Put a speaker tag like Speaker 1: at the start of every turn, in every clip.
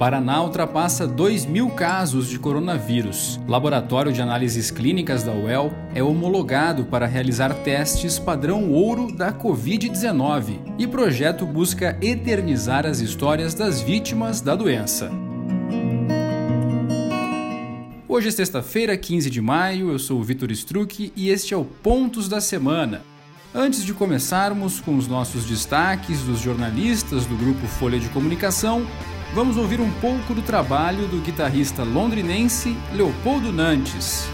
Speaker 1: Paraná ultrapassa 2 mil casos de coronavírus. Laboratório de Análises Clínicas da UEL é homologado para realizar testes padrão ouro da Covid-19 e projeto busca eternizar as histórias das vítimas da doença. Hoje é sexta-feira, 15 de maio, eu sou o Vitor Struck e este é o Pontos da Semana. Antes de começarmos com os nossos destaques dos jornalistas do grupo Folha de Comunicação, vamos ouvir um pouco do trabalho do guitarrista londrinense Leopoldo Nantes.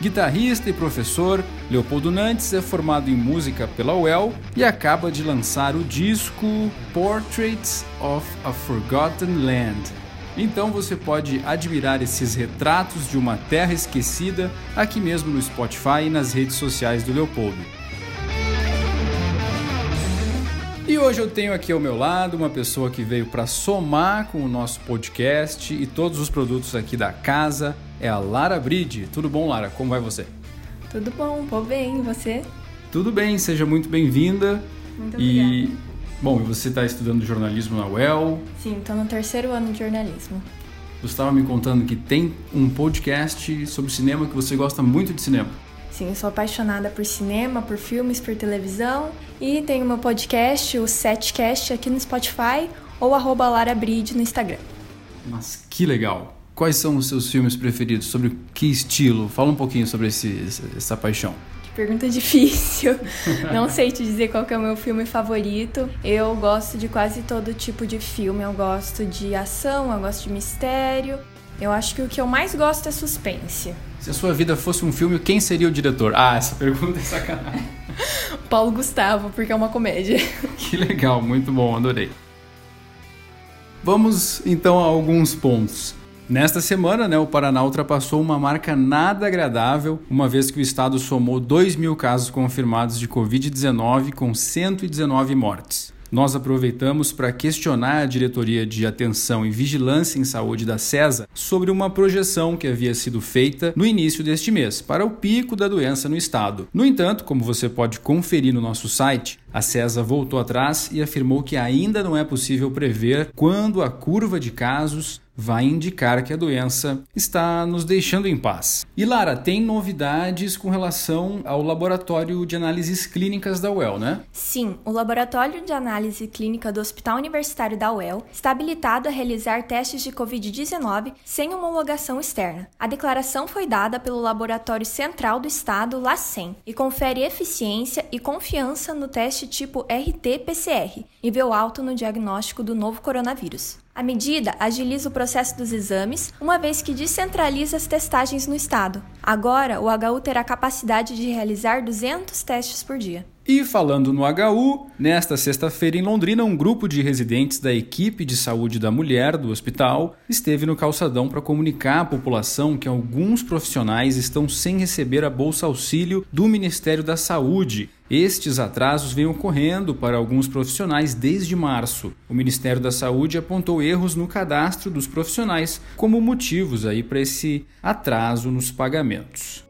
Speaker 1: Guitarrista e professor, Leopoldo Nantes é formado em música pela UEL e acaba de lançar o disco Portraits of a Forgotten Land, então você pode admirar esses retratos de uma terra esquecida aqui mesmo no Spotify e nas redes sociais do Leopoldo. E hoje eu tenho aqui ao meu lado uma pessoa que veio para somar com o nosso podcast e todos os produtos aqui da casa. É a Lara Bride. Tudo bom, Lara? Como vai você?
Speaker 2: Tudo bom, vou bem. E você?
Speaker 1: Tudo bem, seja muito bem-vinda.
Speaker 2: Muito e
Speaker 1: Bom, e você está estudando jornalismo na UEL?
Speaker 2: Sim, estou no terceiro ano de jornalismo.
Speaker 1: Você estava me contando que tem um podcast sobre cinema que você gosta muito de cinema.
Speaker 2: Sim, eu sou apaixonada por cinema, por filmes, por televisão e tenho meu podcast, o Setcast, aqui no Spotify ou arroba LaraBride no Instagram.
Speaker 1: Mas que legal! Quais são os seus filmes preferidos? Sobre que estilo? Fala um pouquinho sobre esse, essa paixão.
Speaker 2: Pergunta difícil. Não sei te dizer qual é o meu filme favorito. Eu gosto de quase todo tipo de filme. Eu gosto de ação, eu gosto de mistério. Eu acho que o que eu mais gosto é suspense.
Speaker 1: Se a sua vida fosse um filme, quem seria o diretor? Ah, essa pergunta é sacanagem.
Speaker 2: Paulo Gustavo, porque é uma comédia.
Speaker 1: Que legal, muito bom, adorei. Vamos então a alguns pontos. Nesta semana, né, o Paraná ultrapassou uma marca nada agradável, uma vez que o estado somou 2 mil casos confirmados de Covid-19 com 119 mortes. Nós aproveitamos para questionar a diretoria de atenção e vigilância em saúde da CESA sobre uma projeção que havia sido feita no início deste mês para o pico da doença no estado. No entanto, como você pode conferir no nosso site, a CESA voltou atrás e afirmou que ainda não é possível prever quando a curva de casos vai indicar que a doença está nos deixando em paz. E Lara, tem novidades com relação ao laboratório de análises clínicas da UEL, né?
Speaker 2: Sim, o laboratório de análise clínica do Hospital Universitário da UEL está habilitado a realizar testes de COVID-19 sem homologação externa. A declaração foi dada pelo Laboratório Central do Estado, LACEN, e confere eficiência e confiança no teste tipo RT-PCR, nível alto no diagnóstico do novo coronavírus. A medida agiliza o processo dos exames, uma vez que descentraliza as testagens no estado. Agora, o HU terá capacidade de realizar 200 testes por dia.
Speaker 1: E falando no HU, nesta sexta-feira em Londrina, um grupo de residentes da equipe de saúde da mulher do hospital esteve no calçadão para comunicar à população que alguns profissionais estão sem receber a bolsa auxílio do Ministério da Saúde. Estes atrasos vêm ocorrendo para alguns profissionais desde março. O Ministério da Saúde apontou erros no cadastro dos profissionais como motivos aí para esse atraso nos pagamentos.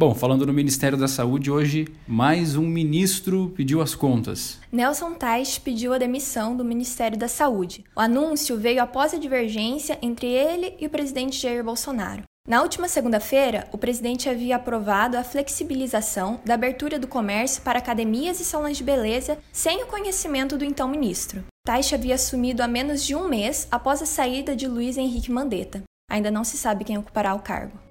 Speaker 1: Bom, falando no Ministério da Saúde, hoje mais um ministro pediu as contas.
Speaker 2: Nelson Tais pediu a demissão do Ministério da Saúde. O anúncio veio após a divergência entre ele e o presidente Jair Bolsonaro. Na última segunda-feira, o presidente havia aprovado a flexibilização da abertura do comércio para academias e salões de beleza sem o conhecimento do então ministro. Tais havia assumido há menos de um mês após a saída de Luiz Henrique Mandetta. Ainda não se sabe quem ocupará o cargo.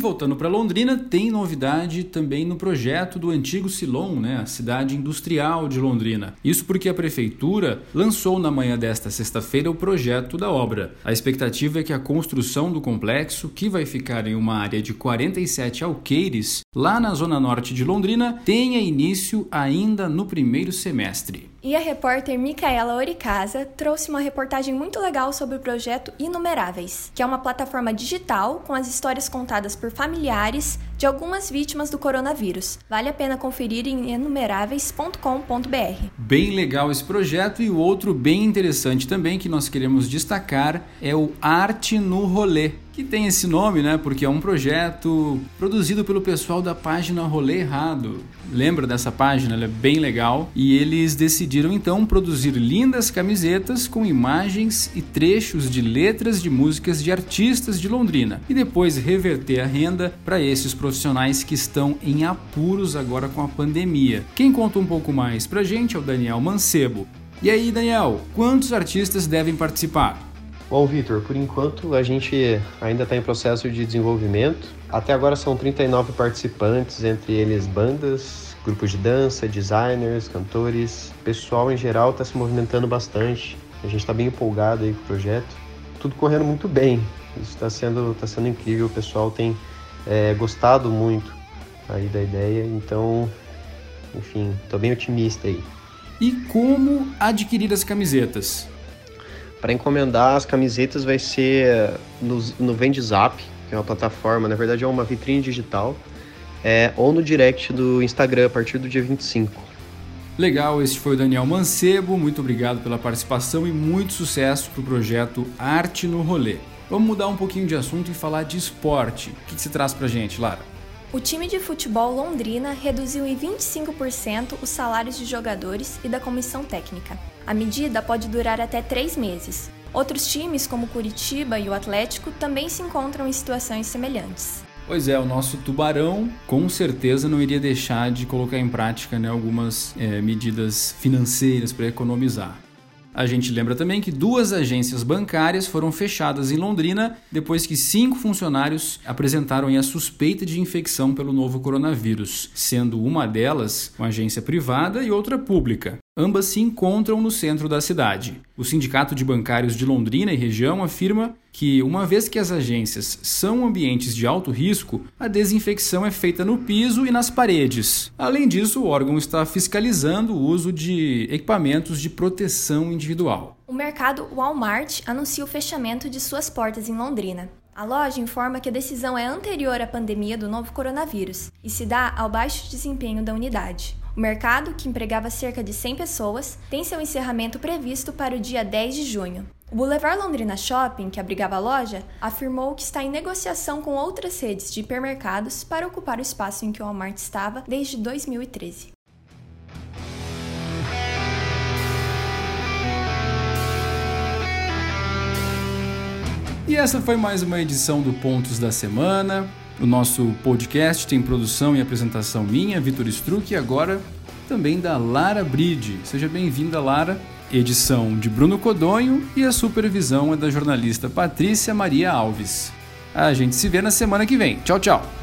Speaker 1: Voltando para Londrina, tem novidade também no projeto do antigo Silon, né, a cidade industrial de Londrina. Isso porque a prefeitura lançou na manhã desta sexta-feira o projeto da obra. A expectativa é que a construção do complexo, que vai ficar em uma área de 47 alqueires, lá na zona norte de Londrina, tenha início ainda no primeiro semestre.
Speaker 2: E a repórter Micaela Oricasa trouxe uma reportagem muito legal sobre o projeto Inumeráveis, que é uma plataforma digital com as histórias contadas por familiares de algumas vítimas do coronavírus. Vale a pena conferir em enumeráveis.com.br.
Speaker 1: Bem legal esse projeto e o outro bem interessante também que nós queremos destacar é o Arte no Rolê que tem esse nome, né? Porque é um projeto produzido pelo pessoal da página Rolê Errado. Lembra dessa página? Ela é bem legal. E eles decidiram então produzir lindas camisetas com imagens e trechos de letras de músicas de artistas de Londrina e depois reverter a renda para esses profissionais que estão em apuros agora com a pandemia. Quem conta um pouco mais pra gente é o Daniel Mancebo. E aí, Daniel, quantos artistas devem participar?
Speaker 3: Bom, Vitor, por enquanto a gente ainda está em processo de desenvolvimento. Até agora são 39 participantes, entre eles bandas, grupos de dança, designers, cantores. O pessoal em geral está se movimentando bastante. A gente está bem empolgado aí com o projeto. Tudo correndo muito bem. Isso está sendo, tá sendo incrível. O pessoal tem é, gostado muito aí da ideia. Então, enfim, estou bem otimista aí.
Speaker 1: E como adquirir as camisetas?
Speaker 3: Para encomendar as camisetas vai ser no, no VendeZap, que é uma plataforma, na verdade é uma vitrine digital, é, ou no direct do Instagram a partir do dia 25.
Speaker 1: Legal, esse foi o Daniel Mancebo, muito obrigado pela participação e muito sucesso para o projeto Arte no Rolê. Vamos mudar um pouquinho de assunto e falar de esporte. O que, que você traz para gente, Lara?
Speaker 2: O time de futebol Londrina reduziu em 25% os salários de jogadores e da comissão técnica. A medida pode durar até três meses. Outros times, como Curitiba e o Atlético, também se encontram em situações semelhantes.
Speaker 1: Pois é, o nosso Tubarão com certeza não iria deixar de colocar em prática né, algumas é, medidas financeiras para economizar. A gente lembra também que duas agências bancárias foram fechadas em Londrina depois que cinco funcionários apresentaram a suspeita de infecção pelo novo coronavírus, sendo uma delas uma agência privada e outra pública. Ambas se encontram no centro da cidade. O Sindicato de Bancários de Londrina e região afirma que, uma vez que as agências são ambientes de alto risco, a desinfecção é feita no piso e nas paredes. Além disso, o órgão está fiscalizando o uso de equipamentos de proteção individual.
Speaker 2: O mercado Walmart anuncia o fechamento de suas portas em Londrina. A loja informa que a decisão é anterior à pandemia do novo coronavírus e se dá ao baixo desempenho da unidade. O mercado, que empregava cerca de 100 pessoas, tem seu encerramento previsto para o dia 10 de junho. O Boulevard Londrina Shopping, que abrigava a loja, afirmou que está em negociação com outras redes de hipermercados para ocupar o espaço em que o Walmart estava desde 2013.
Speaker 1: E essa foi mais uma edição do Pontos da Semana. O nosso podcast tem produção e apresentação minha, Vitor Struck, e agora também da Lara Bride. Seja bem-vinda, Lara. Edição de Bruno Codonho e a supervisão é da jornalista Patrícia Maria Alves. A gente se vê na semana que vem. Tchau, tchau.